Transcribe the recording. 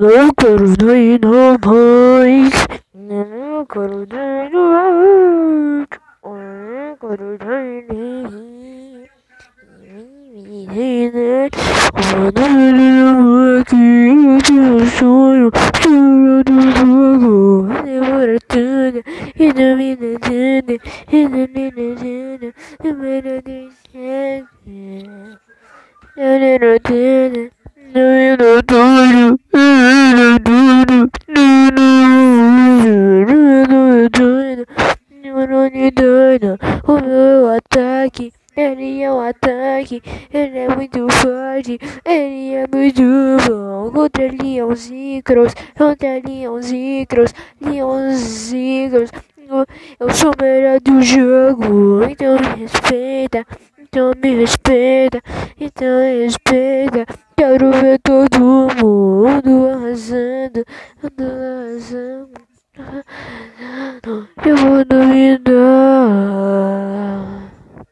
não quero treinar mais. Não quero treinar mais. Não no, doido, o meu ataque. Ele é um ataque, ele é muito forte, ele é muito bom. Contra leãozicros, contra leãozicros, leãozicros. Eu sou o melhor do jogo, então me respeita, então me respeita, então me respeita. Quero ver todo mundo arrasando, arrasando. Eu vou duvidar.